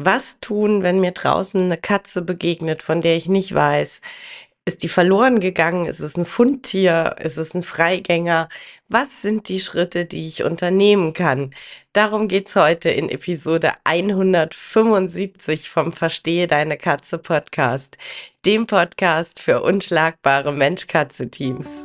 Was tun, wenn mir draußen eine Katze begegnet, von der ich nicht weiß, ist die verloren gegangen? Ist es ein Fundtier? Ist es ein Freigänger? Was sind die Schritte, die ich unternehmen kann? Darum geht's heute in Episode 175 vom Verstehe deine Katze Podcast, dem Podcast für unschlagbare Mensch-Katze-Teams.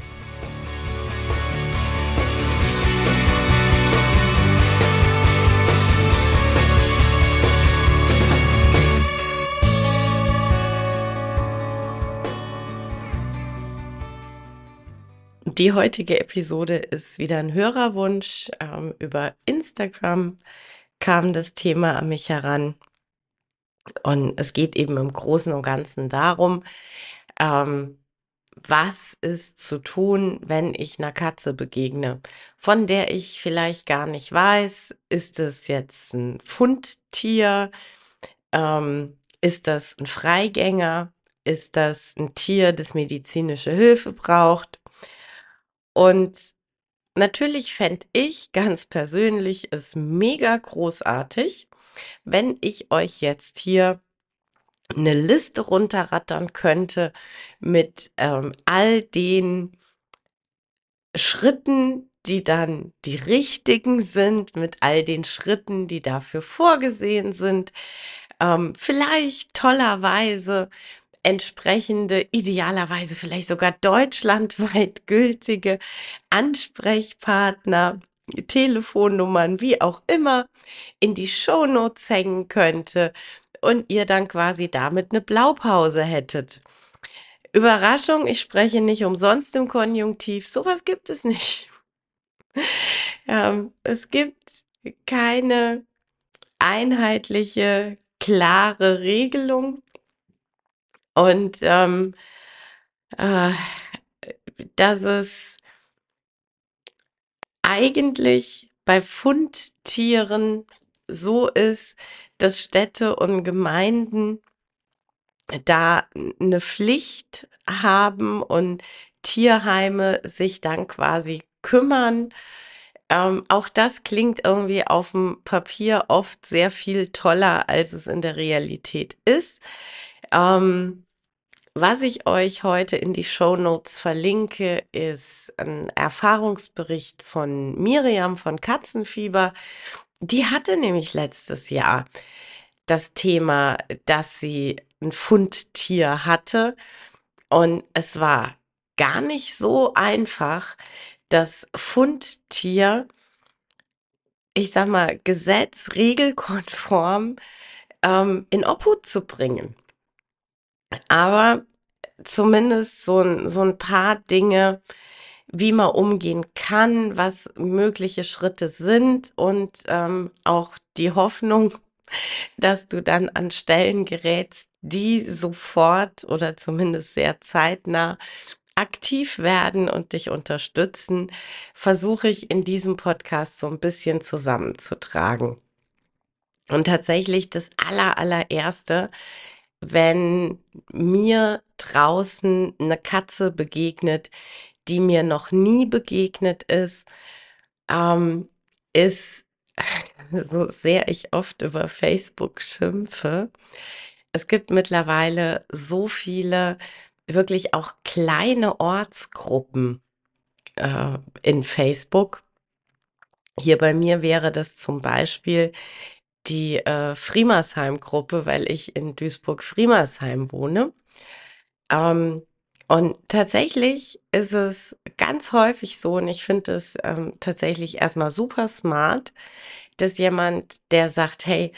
Die heutige Episode ist wieder ein Hörerwunsch. Ähm, über Instagram kam das Thema an mich heran. Und es geht eben im Großen und Ganzen darum, ähm, was ist zu tun, wenn ich einer Katze begegne, von der ich vielleicht gar nicht weiß, ist es jetzt ein Fundtier, ähm, ist das ein Freigänger, ist das ein Tier, das medizinische Hilfe braucht und natürlich fände ich ganz persönlich es mega großartig, wenn ich euch jetzt hier eine Liste runterrattern könnte mit ähm, all den Schritten, die dann die richtigen sind, mit all den Schritten, die dafür vorgesehen sind. Ähm, vielleicht tollerweise entsprechende, idealerweise vielleicht sogar deutschlandweit gültige Ansprechpartner, Telefonnummern, wie auch immer, in die Shownotes hängen könnte und ihr dann quasi damit eine Blaupause hättet. Überraschung, ich spreche nicht umsonst im Konjunktiv, sowas gibt es nicht. ähm, es gibt keine einheitliche, klare Regelung und ähm, äh, dass es eigentlich bei Fundtieren so ist, dass Städte und Gemeinden da eine Pflicht haben und Tierheime sich dann quasi kümmern. Ähm, auch das klingt irgendwie auf dem Papier oft sehr viel toller, als es in der Realität ist. Ähm, was ich euch heute in die Show Notes verlinke, ist ein Erfahrungsbericht von Miriam von Katzenfieber. Die hatte nämlich letztes Jahr das Thema, dass sie ein Fundtier hatte und es war gar nicht so einfach, das Fundtier, ich sag mal, gesetzregelkonform ähm, in Obhut zu bringen. Aber zumindest so ein, so ein paar Dinge, wie man umgehen kann, was mögliche Schritte sind und ähm, auch die Hoffnung, dass du dann an Stellen gerätst, die sofort oder zumindest sehr zeitnah aktiv werden und dich unterstützen, versuche ich in diesem Podcast so ein bisschen zusammenzutragen. Und tatsächlich das aller, allererste wenn mir draußen eine Katze begegnet, die mir noch nie begegnet ist, ähm, ist, so sehr ich oft über Facebook schimpfe, es gibt mittlerweile so viele wirklich auch kleine Ortsgruppen äh, in Facebook. Hier bei mir wäre das zum Beispiel die äh, Friemersheim-Gruppe, weil ich in Duisburg-Friemersheim wohne. Ähm, und tatsächlich ist es ganz häufig so, und ich finde es ähm, tatsächlich erstmal super smart, dass jemand, der sagt, hey,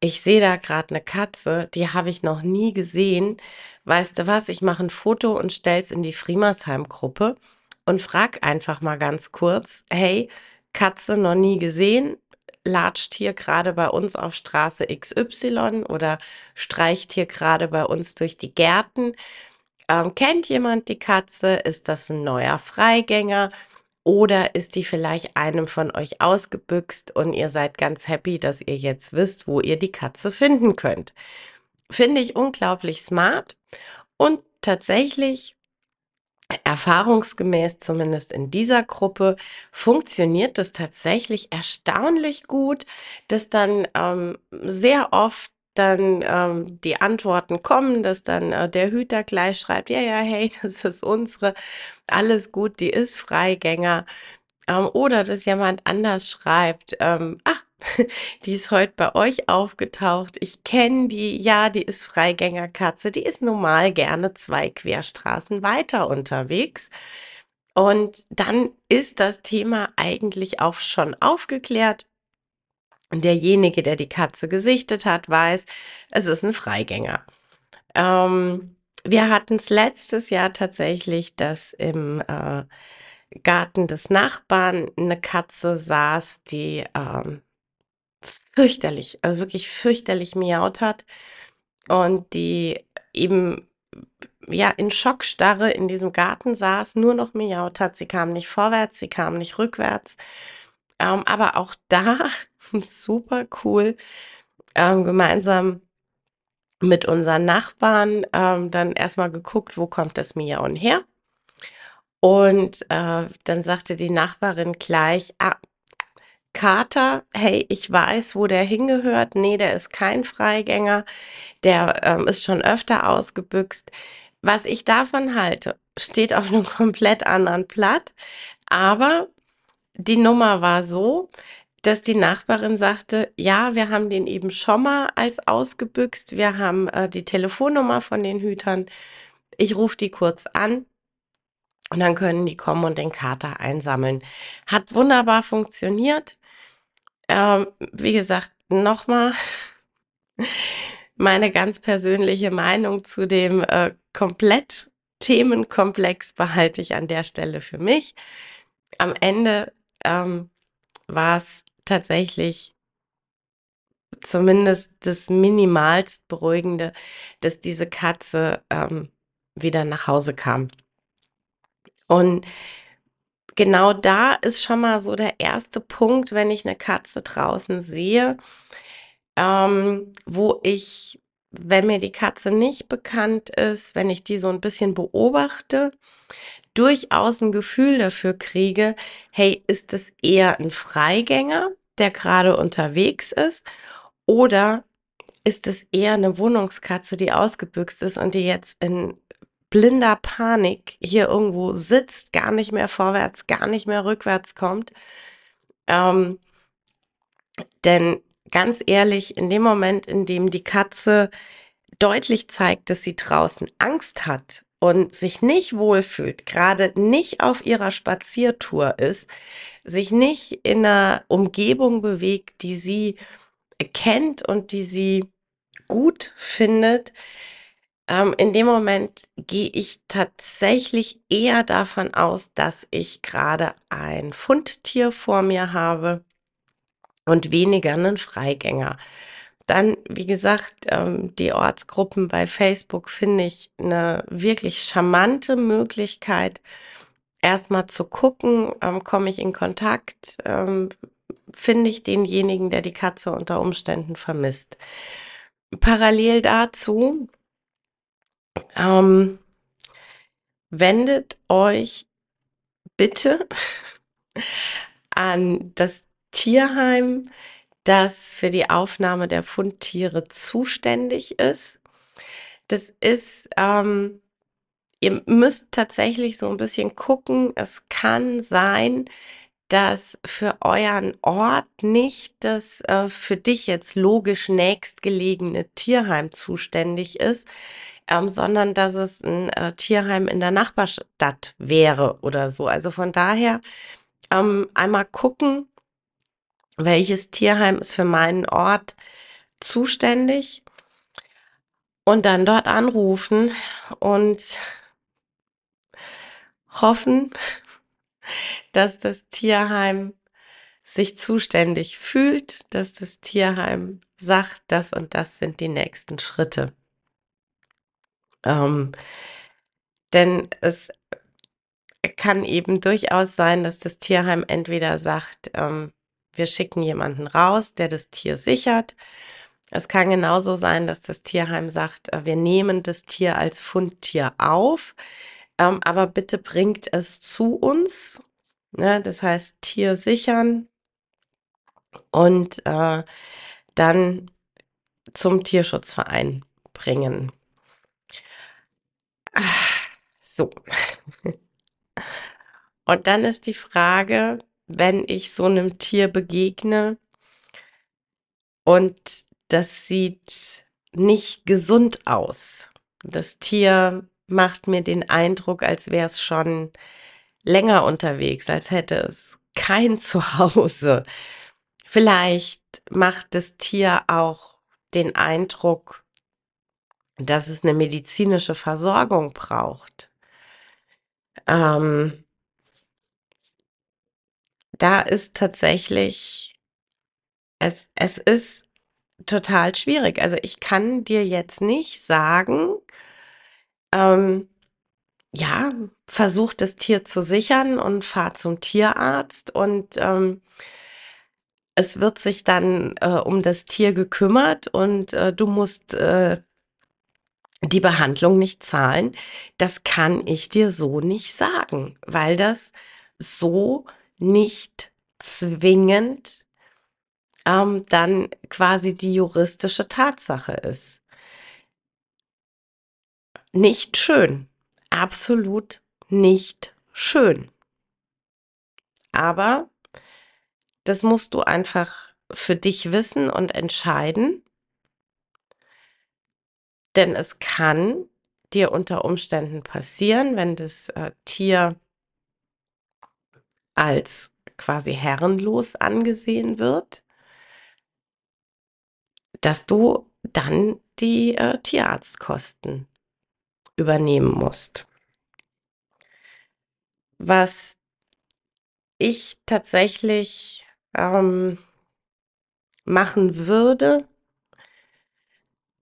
ich sehe da gerade eine Katze, die habe ich noch nie gesehen. Weißt du was? Ich mache ein Foto und stell's in die Friemersheim-Gruppe und frag einfach mal ganz kurz, hey, Katze noch nie gesehen, latscht hier gerade bei uns auf Straße XY oder streicht hier gerade bei uns durch die Gärten. Ähm, kennt jemand die Katze? Ist das ein neuer Freigänger? Oder ist die vielleicht einem von euch ausgebüxt und ihr seid ganz happy, dass ihr jetzt wisst, wo ihr die Katze finden könnt? Finde ich unglaublich smart und tatsächlich erfahrungsgemäß zumindest in dieser Gruppe funktioniert das tatsächlich erstaunlich gut, dass dann ähm, sehr oft dann ähm, die Antworten kommen, dass dann äh, der Hüter gleich schreibt, ja, ja, hey, das ist unsere, alles gut, die ist Freigänger. Ähm, oder dass jemand anders schreibt, ähm, ah, die ist heute bei euch aufgetaucht. Ich kenne die, ja, die ist Freigängerkatze. Die ist normal gerne zwei Querstraßen weiter unterwegs. Und dann ist das Thema eigentlich auch schon aufgeklärt. Derjenige, der die Katze gesichtet hat, weiß, es ist ein Freigänger. Ähm, wir hatten es letztes Jahr tatsächlich, dass im äh, Garten des Nachbarn eine Katze saß, die ähm, fürchterlich, also wirklich fürchterlich miaut hat und die eben ja in Schockstarre in diesem Garten saß, nur noch miaut hat. Sie kam nicht vorwärts, sie kam nicht rückwärts. Ähm, aber auch da super cool, ähm, gemeinsam mit unseren Nachbarn ähm, dann erstmal geguckt, wo kommt das Miauen her. Und äh, dann sagte die Nachbarin gleich, ah, Kater, hey, ich weiß, wo der hingehört. Nee, der ist kein Freigänger. Der ähm, ist schon öfter ausgebüxt. Was ich davon halte, steht auf einem komplett anderen Blatt. Aber die Nummer war so, dass die Nachbarin sagte, ja, wir haben den eben schon mal als ausgebüxt. Wir haben äh, die Telefonnummer von den Hütern. Ich rufe die kurz an. Und dann können die kommen und den Kater einsammeln. Hat wunderbar funktioniert. Ähm, wie gesagt, nochmal meine ganz persönliche Meinung zu dem äh, komplett Themenkomplex behalte ich an der Stelle für mich. Am Ende ähm, war es tatsächlich zumindest das minimalst beruhigende, dass diese Katze ähm, wieder nach Hause kam. Und genau da ist schon mal so der erste Punkt, wenn ich eine Katze draußen sehe, ähm, wo ich, wenn mir die Katze nicht bekannt ist, wenn ich die so ein bisschen beobachte, durchaus ein Gefühl dafür kriege, hey, ist es eher ein Freigänger, der gerade unterwegs ist, oder ist es eher eine Wohnungskatze, die ausgebüxt ist und die jetzt in blinder Panik hier irgendwo sitzt, gar nicht mehr vorwärts, gar nicht mehr rückwärts kommt. Ähm, denn ganz ehrlich, in dem Moment, in dem die Katze deutlich zeigt, dass sie draußen Angst hat und sich nicht wohlfühlt, gerade nicht auf ihrer Spaziertour ist, sich nicht in einer Umgebung bewegt, die sie kennt und die sie gut findet, ähm, in dem Moment gehe ich tatsächlich eher davon aus, dass ich gerade ein Fundtier vor mir habe und weniger einen Freigänger. Dann, wie gesagt, ähm, die Ortsgruppen bei Facebook finde ich eine wirklich charmante Möglichkeit, erstmal zu gucken, ähm, komme ich in Kontakt, ähm, finde ich denjenigen, der die Katze unter Umständen vermisst. Parallel dazu ähm, wendet euch bitte an das Tierheim, das für die Aufnahme der Fundtiere zuständig ist. Das ist, ähm, ihr müsst tatsächlich so ein bisschen gucken. Es kann sein, dass für euren Ort nicht das äh, für dich jetzt logisch nächstgelegene Tierheim zuständig ist ähm, sondern dass es ein äh, Tierheim in der Nachbarstadt wäre oder so. Also von daher ähm, einmal gucken, welches Tierheim ist für meinen Ort zuständig und dann dort anrufen und hoffen, dass das Tierheim sich zuständig fühlt, dass das Tierheim sagt, das und das sind die nächsten Schritte. Ähm, denn es kann eben durchaus sein, dass das Tierheim entweder sagt, ähm, wir schicken jemanden raus, der das Tier sichert. Es kann genauso sein, dass das Tierheim sagt, äh, wir nehmen das Tier als Fundtier auf, ähm, aber bitte bringt es zu uns. Ne? Das heißt, Tier sichern und äh, dann zum Tierschutzverein bringen. So. Und dann ist die Frage, wenn ich so einem Tier begegne und das sieht nicht gesund aus. Das Tier macht mir den Eindruck, als wäre es schon länger unterwegs, als hätte es kein Zuhause. Vielleicht macht das Tier auch den Eindruck, dass es eine medizinische Versorgung braucht. Ähm, da ist tatsächlich, es, es ist total schwierig. Also ich kann dir jetzt nicht sagen, ähm, ja, versuch das Tier zu sichern und fahr zum Tierarzt und ähm, es wird sich dann äh, um das Tier gekümmert und äh, du musst äh, die Behandlung nicht zahlen. Das kann ich dir so nicht sagen, weil das so nicht zwingend ähm, dann quasi die juristische Tatsache ist. Nicht schön, absolut nicht schön. Aber das musst du einfach für dich wissen und entscheiden, denn es kann dir unter Umständen passieren, wenn das äh, Tier als quasi herrenlos angesehen wird, dass du dann die äh, Tierarztkosten übernehmen musst. Was ich tatsächlich ähm, machen würde,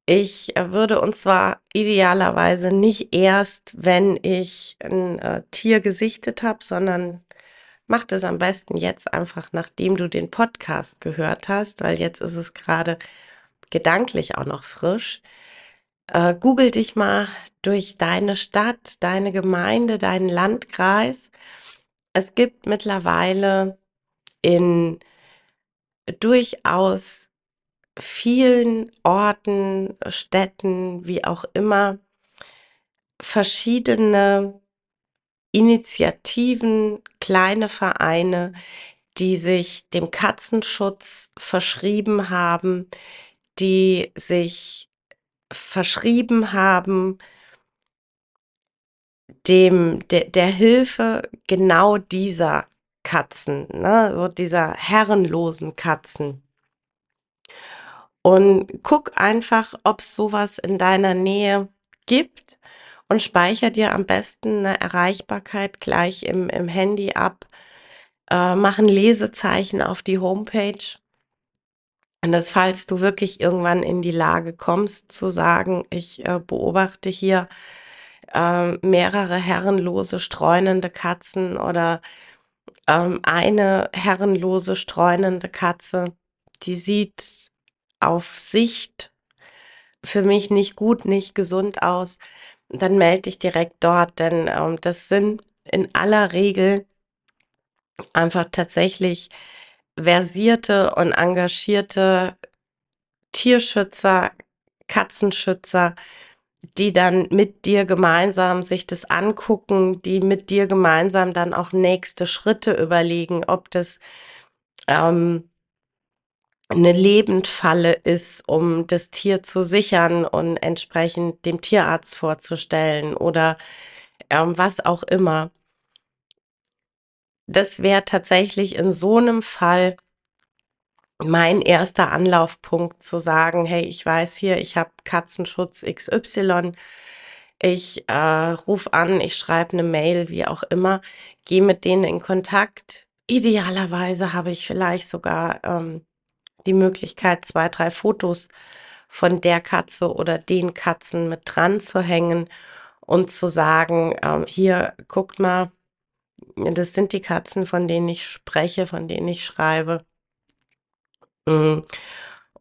ich würde und zwar idealerweise nicht erst, wenn ich ein äh, Tier gesichtet habe, sondern mach das am besten jetzt einfach, nachdem du den Podcast gehört hast, weil jetzt ist es gerade gedanklich auch noch frisch. Äh, Google dich mal durch deine Stadt, deine Gemeinde, deinen Landkreis. Es gibt mittlerweile in durchaus vielen Orten, Städten, wie auch immer, verschiedene Initiativen, kleine Vereine, die sich dem Katzenschutz verschrieben haben, die sich verschrieben haben, dem, der, der Hilfe genau dieser Katzen, ne, so dieser herrenlosen Katzen. Und guck einfach, ob es sowas in deiner Nähe gibt und speicher dir am besten eine Erreichbarkeit gleich im, im Handy ab. Äh, mach ein Lesezeichen auf die Homepage. Und das, falls du wirklich irgendwann in die Lage kommst, zu sagen, ich äh, beobachte hier äh, mehrere herrenlose, streunende Katzen oder ähm, eine herrenlose, streunende Katze, die sieht auf Sicht für mich nicht gut, nicht gesund aus, dann melde dich direkt dort, denn ähm, das sind in aller Regel einfach tatsächlich versierte und engagierte Tierschützer, Katzenschützer, die dann mit dir gemeinsam sich das angucken, die mit dir gemeinsam dann auch nächste Schritte überlegen, ob das ähm, eine Lebendfalle ist, um das Tier zu sichern und entsprechend dem Tierarzt vorzustellen oder ähm, was auch immer. Das wäre tatsächlich in so einem Fall mein erster Anlaufpunkt zu sagen, hey, ich weiß hier, ich habe Katzenschutz XY. Ich äh, rufe an, ich schreibe eine Mail, wie auch immer, gehe mit denen in Kontakt. Idealerweise habe ich vielleicht sogar ähm, die Möglichkeit, zwei, drei Fotos von der Katze oder den Katzen mit dran zu hängen und zu sagen, ähm, hier, guckt mal, das sind die Katzen, von denen ich spreche, von denen ich schreibe. Mm.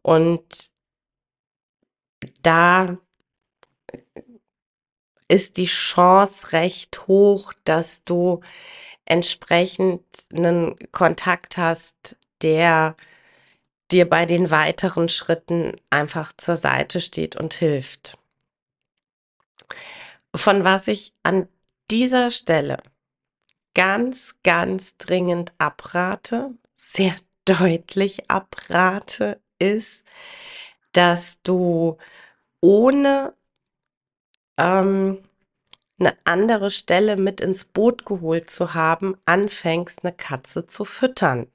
Und da ist die Chance recht hoch, dass du entsprechend einen Kontakt hast, der dir bei den weiteren Schritten einfach zur Seite steht und hilft. Von was ich an dieser Stelle ganz, ganz dringend abrate, sehr deutlich abrate, ist, dass du ohne ähm, eine andere Stelle mit ins Boot geholt zu haben, anfängst, eine Katze zu füttern.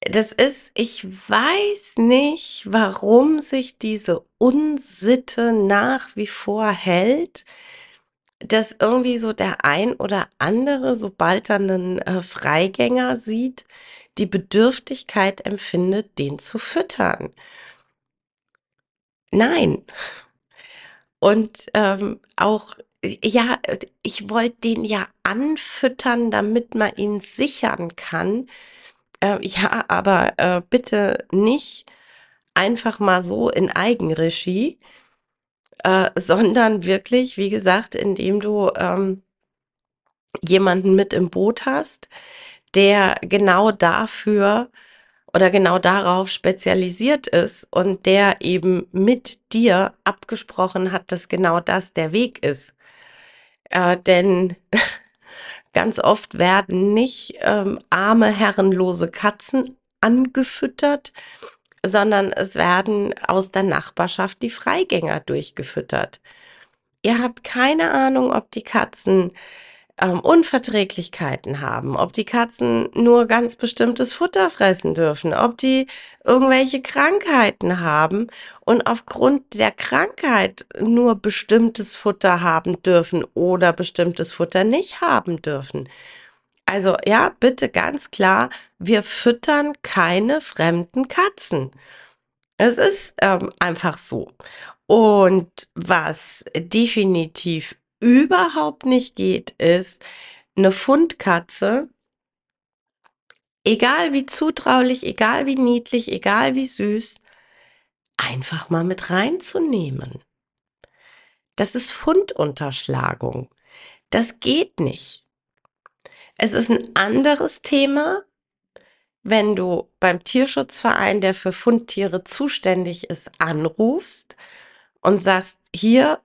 Das ist, ich weiß nicht, warum sich diese Unsitte nach wie vor hält, dass irgendwie so der ein oder andere, sobald er einen äh, Freigänger sieht, die Bedürftigkeit empfindet, den zu füttern. Nein. Und ähm, auch, ja, ich wollte den ja anfüttern, damit man ihn sichern kann äh, ja, aber äh, bitte nicht einfach mal so in Eigenregie, äh, sondern wirklich, wie gesagt, indem du ähm, jemanden mit im Boot hast, der genau dafür oder genau darauf spezialisiert ist und der eben mit dir abgesprochen hat, dass genau das der Weg ist. Äh, denn Ganz oft werden nicht ähm, arme, herrenlose Katzen angefüttert, sondern es werden aus der Nachbarschaft die Freigänger durchgefüttert. Ihr habt keine Ahnung, ob die Katzen ähm, Unverträglichkeiten haben, ob die Katzen nur ganz bestimmtes Futter fressen dürfen, ob die irgendwelche Krankheiten haben und aufgrund der Krankheit nur bestimmtes Futter haben dürfen oder bestimmtes Futter nicht haben dürfen. Also ja, bitte ganz klar, wir füttern keine fremden Katzen. Es ist ähm, einfach so. Und was definitiv überhaupt nicht geht, ist eine Fundkatze, egal wie zutraulich, egal wie niedlich, egal wie süß, einfach mal mit reinzunehmen. Das ist Fundunterschlagung. Das geht nicht. Es ist ein anderes Thema, wenn du beim Tierschutzverein, der für Fundtiere zuständig ist, anrufst und sagst, hier,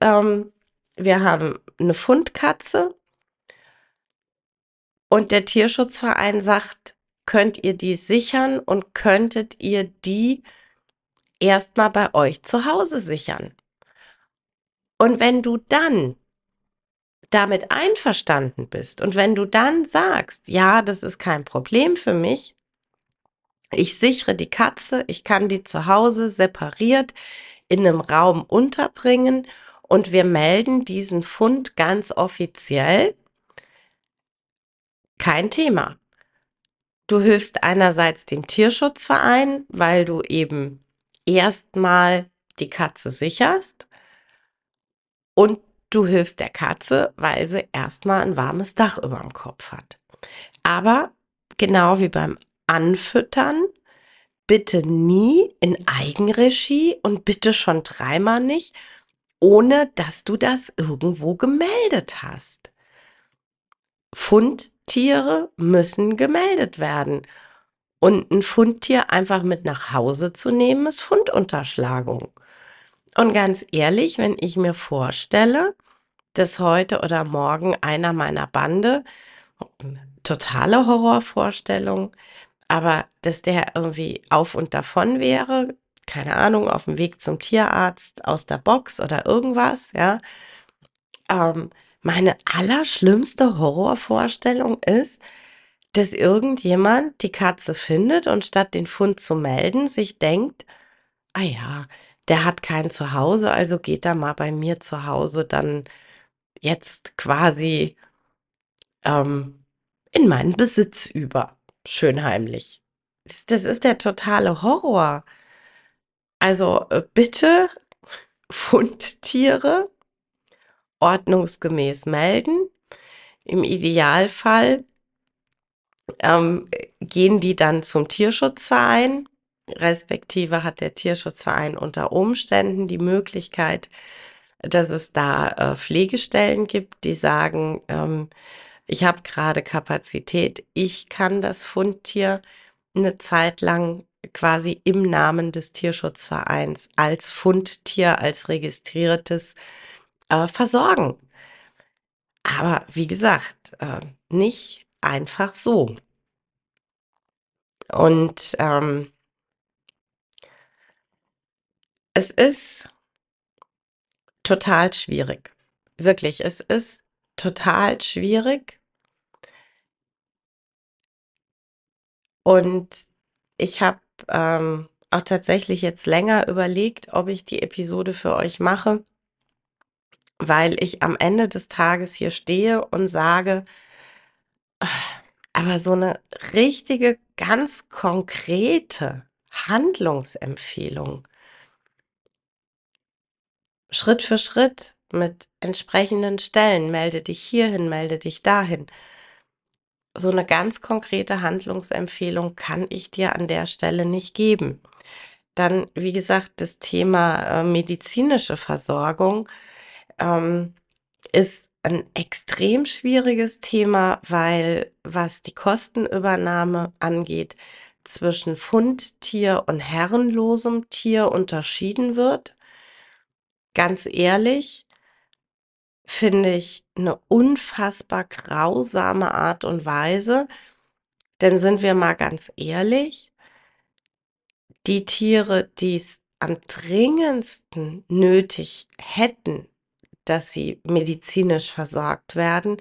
ähm, wir haben eine Fundkatze und der Tierschutzverein sagt, könnt ihr die sichern und könntet ihr die erstmal bei euch zu Hause sichern. Und wenn du dann damit einverstanden bist und wenn du dann sagst, ja, das ist kein Problem für mich, ich sichere die Katze, ich kann die zu Hause separiert in einem Raum unterbringen und wir melden diesen Fund ganz offiziell. Kein Thema. Du hilfst einerseits dem Tierschutzverein, weil du eben erstmal die Katze sicherst und du hilfst der Katze, weil sie erstmal ein warmes Dach über dem Kopf hat. Aber genau wie beim Anfüttern, bitte nie in Eigenregie und bitte schon dreimal nicht, ohne dass du das irgendwo gemeldet hast. Fundtiere müssen gemeldet werden. Und ein Fundtier einfach mit nach Hause zu nehmen, ist Fundunterschlagung. Und ganz ehrlich, wenn ich mir vorstelle, dass heute oder morgen einer meiner Bande, totale Horrorvorstellung, aber dass der irgendwie auf und davon wäre, keine Ahnung, auf dem Weg zum Tierarzt aus der Box oder irgendwas, ja. Ähm, meine allerschlimmste Horrorvorstellung ist, dass irgendjemand die Katze findet und statt den Fund zu melden, sich denkt, ah ja, der hat kein Zuhause, also geht er mal bei mir zu Hause dann jetzt quasi ähm, in meinen Besitz über. Schön heimlich. Das, ist der totale Horror. Also äh, bitte Fundtiere ordnungsgemäß melden. Im Idealfall ähm, gehen die dann zum Tierschutzverein, respektive hat der Tierschutzverein unter Umständen die Möglichkeit, dass es da äh, Pflegestellen gibt, die sagen, ähm, ich habe gerade Kapazität, ich kann das Fundtier eine Zeit lang quasi im Namen des Tierschutzvereins als Fundtier, als registriertes äh, versorgen. Aber wie gesagt, äh, nicht einfach so. Und ähm, es ist total schwierig. Wirklich, es ist total schwierig. Und ich habe ähm, auch tatsächlich jetzt länger überlegt, ob ich die Episode für euch mache, weil ich am Ende des Tages hier stehe und sage, aber so eine richtige, ganz konkrete Handlungsempfehlung, Schritt für Schritt mit entsprechenden Stellen, melde dich hierhin, melde dich dahin. So eine ganz konkrete Handlungsempfehlung kann ich dir an der Stelle nicht geben. Dann, wie gesagt, das Thema äh, medizinische Versorgung ähm, ist ein extrem schwieriges Thema, weil was die Kostenübernahme angeht, zwischen Fundtier und herrenlosem Tier unterschieden wird. Ganz ehrlich, finde ich eine unfassbar grausame Art und Weise. Denn sind wir mal ganz ehrlich, die Tiere, die es am dringendsten nötig hätten, dass sie medizinisch versorgt werden,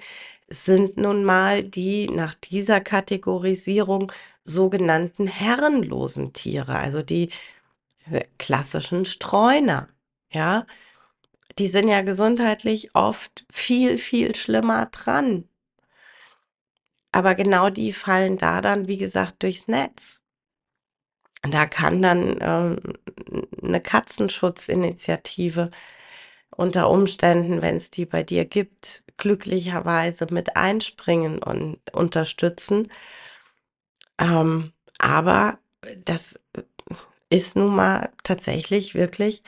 sind nun mal die nach dieser Kategorisierung sogenannten herrenlosen Tiere, also die äh, klassischen Streuner, ja. Die sind ja gesundheitlich oft viel, viel schlimmer dran. Aber genau die fallen da dann, wie gesagt, durchs Netz. Da kann dann ähm, eine Katzenschutzinitiative unter Umständen, wenn es die bei dir gibt, glücklicherweise mit einspringen und unterstützen. Ähm, aber das ist nun mal tatsächlich wirklich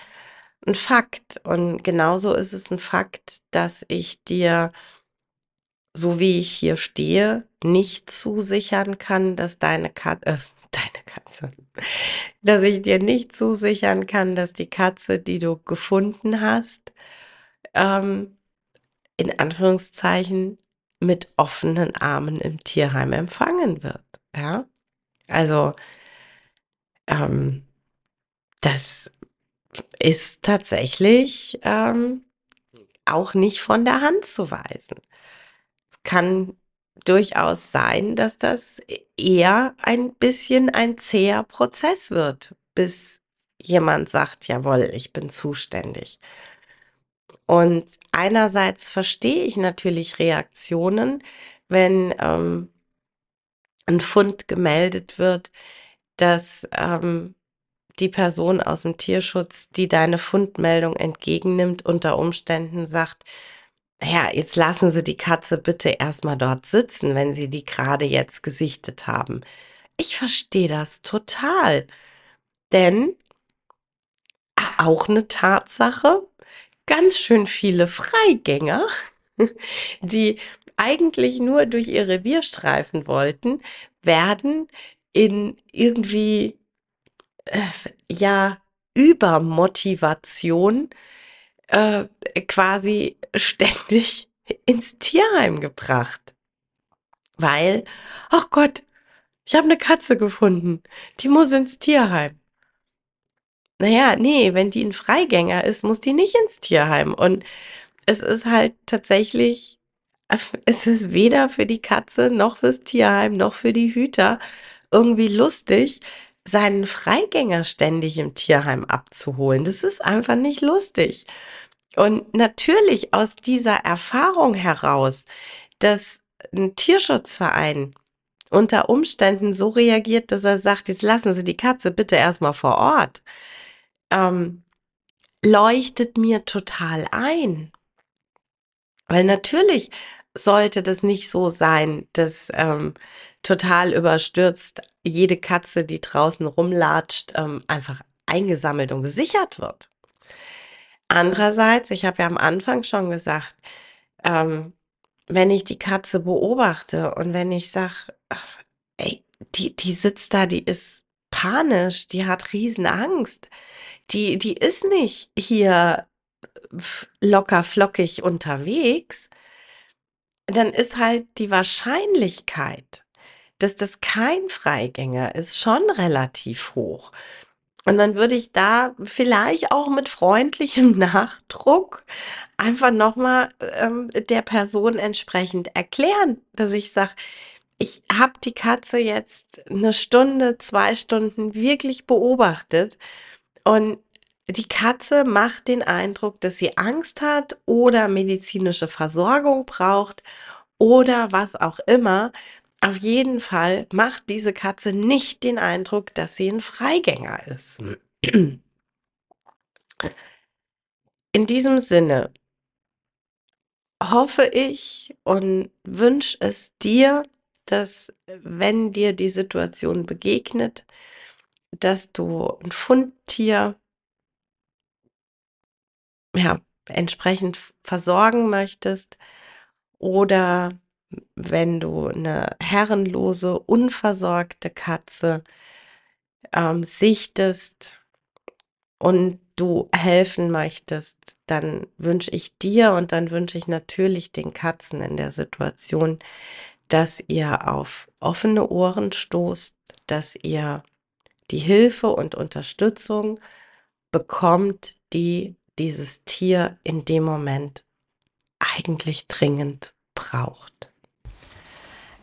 ein Fakt. Und genauso ist es ein Fakt, dass ich dir, so wie ich hier stehe, nicht zusichern kann, dass deine Katze, äh, deine Katze, dass ich dir nicht zusichern kann, dass die Katze, die du gefunden hast, ähm, in Anführungszeichen mit offenen Armen im Tierheim empfangen wird. Ja, also ähm, das ist tatsächlich ähm, auch nicht von der Hand zu weisen. Es kann durchaus sein, dass das eher ein bisschen ein zäher Prozess wird, bis jemand sagt, jawohl, ich bin zuständig. Und einerseits verstehe ich natürlich Reaktionen, wenn ähm, ein Fund gemeldet wird, dass ähm, die Person aus dem Tierschutz, die deine Fundmeldung entgegennimmt, unter Umständen sagt, ja, jetzt lassen Sie die Katze bitte erstmal dort sitzen, wenn Sie die gerade jetzt gesichtet haben. Ich verstehe das total. Denn auch eine Tatsache, ganz schön viele Freigänger, die eigentlich nur durch ihr Revier streifen wollten, werden in irgendwie äh, ja Übermotivation äh, quasi ständig ins Tierheim gebracht. Weil, ach Gott, ich habe eine Katze gefunden, die muss ins Tierheim. Naja, nee, wenn die ein Freigänger ist, muss die nicht ins Tierheim. Und es ist halt tatsächlich es ist weder für die Katze noch fürs Tierheim noch für die Hüter irgendwie lustig, seinen Freigänger ständig im Tierheim abzuholen. Das ist einfach nicht lustig. Und natürlich aus dieser Erfahrung heraus, dass ein Tierschutzverein unter Umständen so reagiert, dass er sagt, jetzt lassen Sie die Katze bitte erstmal vor Ort, ähm, leuchtet mir total ein. Weil natürlich sollte das nicht so sein, dass ähm, total überstürzt jede Katze, die draußen rumlatscht, ähm, einfach eingesammelt und gesichert wird. Andererseits, ich habe ja am Anfang schon gesagt, ähm, wenn ich die Katze beobachte und wenn ich sage, ey, die, die sitzt da, die ist panisch, die hat Riesenangst, die, die ist nicht hier locker flockig unterwegs, dann ist halt die Wahrscheinlichkeit, dass das kein Freigänger ist, schon relativ hoch. Und dann würde ich da vielleicht auch mit freundlichem Nachdruck einfach nochmal ähm, der Person entsprechend erklären, dass ich sage, ich habe die Katze jetzt eine Stunde, zwei Stunden wirklich beobachtet und die Katze macht den Eindruck, dass sie Angst hat oder medizinische Versorgung braucht oder was auch immer. Auf jeden Fall macht diese Katze nicht den Eindruck, dass sie ein Freigänger ist. In diesem Sinne hoffe ich und wünsche es dir, dass wenn dir die Situation begegnet, dass du ein Fundtier ja, entsprechend versorgen möchtest oder wenn du eine herrenlose, unversorgte Katze ähm, sichtest und du helfen möchtest, dann wünsche ich dir und dann wünsche ich natürlich den Katzen in der Situation, dass ihr auf offene Ohren stoßt, dass ihr die Hilfe und Unterstützung bekommt, die dieses Tier in dem Moment eigentlich dringend braucht.